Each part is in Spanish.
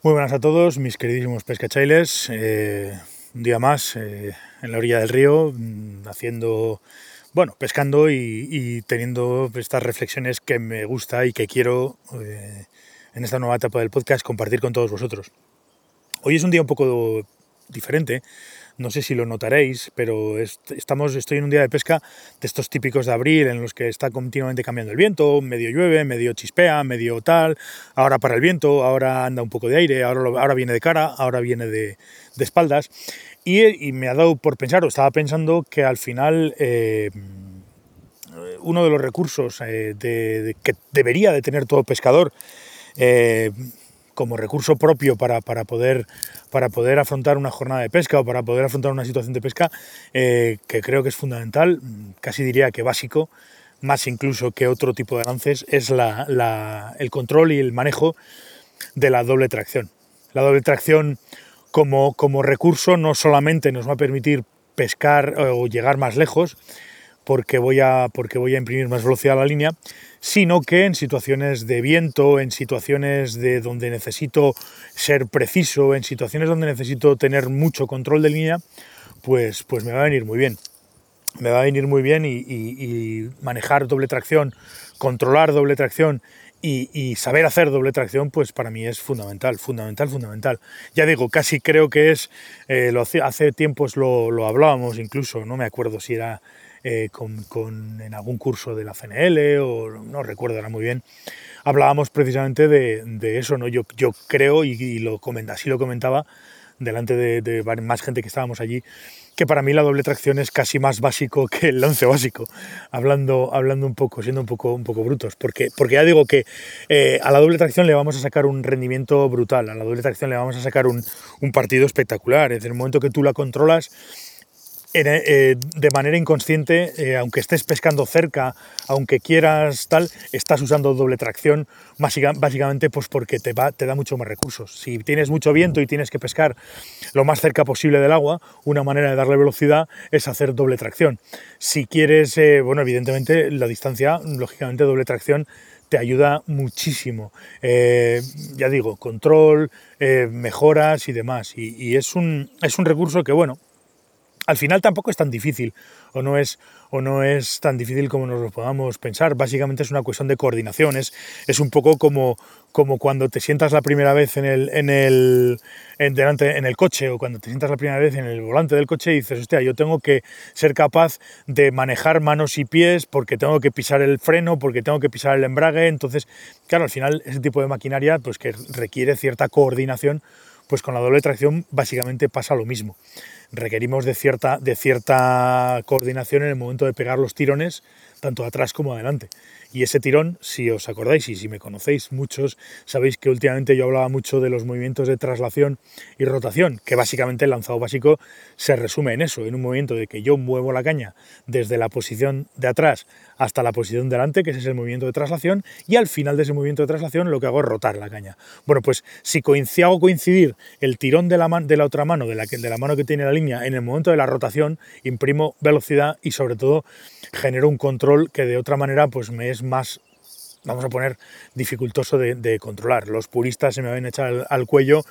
Muy buenas a todos, mis queridísimos pescachailes. Eh, un día más eh, en la orilla del río, mm, haciendo, bueno, pescando y, teniendo estas reflexiones que me gusta y que quiero eh, en esta nueva etapa del podcast compartir con todos vosotros. Hoy es un día un poco diferente, no sé si lo notaréis, pero estamos, estoy en un día de pesca de estos típicos de abril en los que está continuamente cambiando el viento, medio llueve, medio chispea, medio tal, ahora para el viento, ahora anda un poco de aire, ahora, ahora viene de cara, ahora viene de, espaldas. Y, me ha dado por pensar, o estaba pensando que al final eh, uno de los recursos eh, que debería de tener todo pescador, eh, como recurso propio para, poder, para poder afrontar una jornada de pesca o para poder afrontar una situación de pesca, eh, que creo que es fundamental, casi diría que básico, más incluso que otro tipo de lances, es la, el control y el manejo de la doble tracción. La doble tracción como, como recurso no solamente nos va a permitir pescar o llegar más lejos, porque voy a, porque voy a imprimir más velocidad a la línea, sino que en situaciones de viento, en situaciones de donde necesito ser preciso, en situaciones donde necesito tener mucho control de línea, pues, pues me va a venir muy bien. Me va a venir muy bien y, manejar doble tracción, controlar doble tracción y, saber hacer doble tracción, pues para mí es fundamental, fundamental, fundamental. Ya digo, casi creo que es, eh, lo, hace tiempos lo, lo hablábamos incluso, no me acuerdo si era eh, con, en algún curso de la CNL o no recuerdo ahora muy bien, hablábamos precisamente de, eso, ¿no? Yo, yo creo, y, lo comenta, así lo comentaba delante de, más gente que estábamos allí, que para mí la doble tracción es casi más básico que el lance básico, hablando, hablando un poco, siendo un poco, un poco brutos, porque, porque ya digo que eh, a la doble tracción le vamos a sacar un rendimiento brutal, a la doble tracción le vamos a sacar un, un partido espectacular, en el momento que tú la controlas, eh, de manera inconsciente, eh, aunque estés pescando cerca, aunque quieras tal, estás usando doble tracción, básicamente pues porque te, va, te da mucho más recursos. Si tienes mucho viento y tienes que pescar lo más cerca posible del agua, una manera de darle velocidad es hacer doble tracción. Si quieres, eh, bueno, evidentemente la distancia, lógicamente doble tracción te ayuda muchísimo. ya digo, control, mejoras y demás. Y, y, es, un, es un recurso que, bueno, al final tampoco es tan difícil o no es, o no es tan difícil como nos lo podamos pensar. Básicamente es una cuestión de coordinación, es, un poco como, como cuando te sientas la primera vez en el, en, el, en, delante, en el coche o cuando te sientas la primera vez en el volante del coche y dices, hostia, yo tengo que ser capaz de manejar manos y pies porque tengo que pisar el freno, porque tengo que pisar el embrague. Entonces, claro, al final ese tipo de maquinaria pues que requiere cierta coordinación, pues con la doble tracción básicamente pasa lo mismo. Requerimos de cierta, de cierta coordinación en el momento de pegar los tirones, tanto atrás como adelante. Y ese tirón, si os acordáis y si me conocéis muchos, sabéis que últimamente yo hablaba mucho de los movimientos de traslación y rotación, que básicamente el lanzado básico se resume en eso, en un movimiento de que yo muevo la caña desde la posición de atrás hasta la posición delante, que ese es el movimiento de traslación, y al final de ese movimiento de traslación lo que hago es rotar la caña. Bueno, pues si hago coincidir el tirón de la, de la otra mano, de la, de la mano que tiene la línea, en el momento de la rotación, imprimo velocidad y sobre todo genero un control que de otra manera pues me es más, vamos a poner, dificultoso de, controlar. Los puristas se me van a echar al, cuello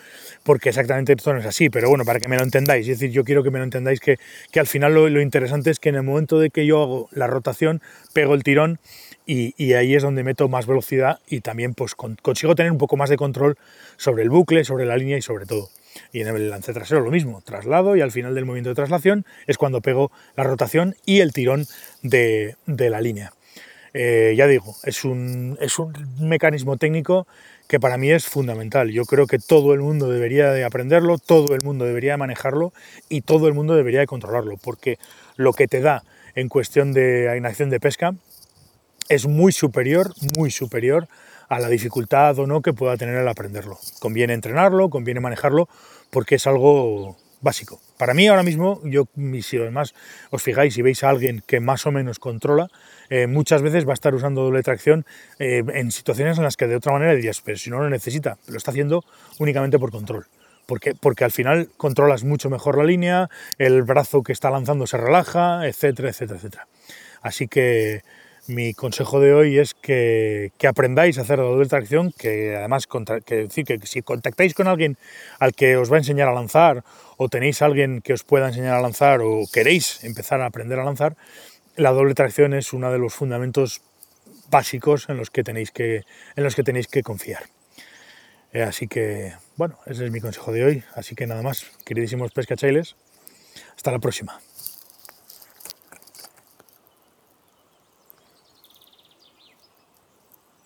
porque exactamente esto no es así, pero bueno, para que me lo entendáis, es decir, yo quiero que me lo entendáis que, al final lo, interesante es que en el momento de que yo hago la rotación, pego el tirón y, ahí es donde meto más velocidad y también pues consigo tener un poco más de control sobre el bucle, sobre la línea y sobre todo. Y en el lance trasero lo mismo, traslado y al final del movimiento de traslación es cuando pego la rotación y el tirón de la línea. Eh, ya digo, es un, es un mecanismo técnico que para mí es fundamental. Yo creo que todo el mundo debería de aprenderlo, todo el mundo debería de manejarlo y todo el mundo debería de controlarlo, porque lo que te da en cuestión de inacción de pesca es muy superior, muy superior a la dificultad o no que pueda tener el aprenderlo. Conviene entrenarlo, conviene manejarlo, porque es algo básico. Para mí ahora mismo, yo, si además os fijáis y veis a alguien que más o menos controla, eh, muchas veces va a estar usando doble tracción eh, en situaciones en las que de otra manera dirías, pero si no lo necesita, lo está haciendo únicamente por control. Porque, porque al final controlas mucho mejor la línea, el brazo que está lanzando se relaja, etcétera, etcétera, etcétera. Así que mi consejo de hoy es que, aprendáis a hacer la doble tracción, que además que decir que si contactáis con alguien al que os va a enseñar a lanzar, o tenéis alguien que os pueda enseñar a lanzar, o queréis empezar a aprender a lanzar, la doble tracción es uno de los fundamentos básicos en los que tenéis que, en los que, tenéis que confiar. Eh, así que, bueno, ese es mi consejo de hoy. Así que nada más, queridísimos pescachailes, hasta la próxima.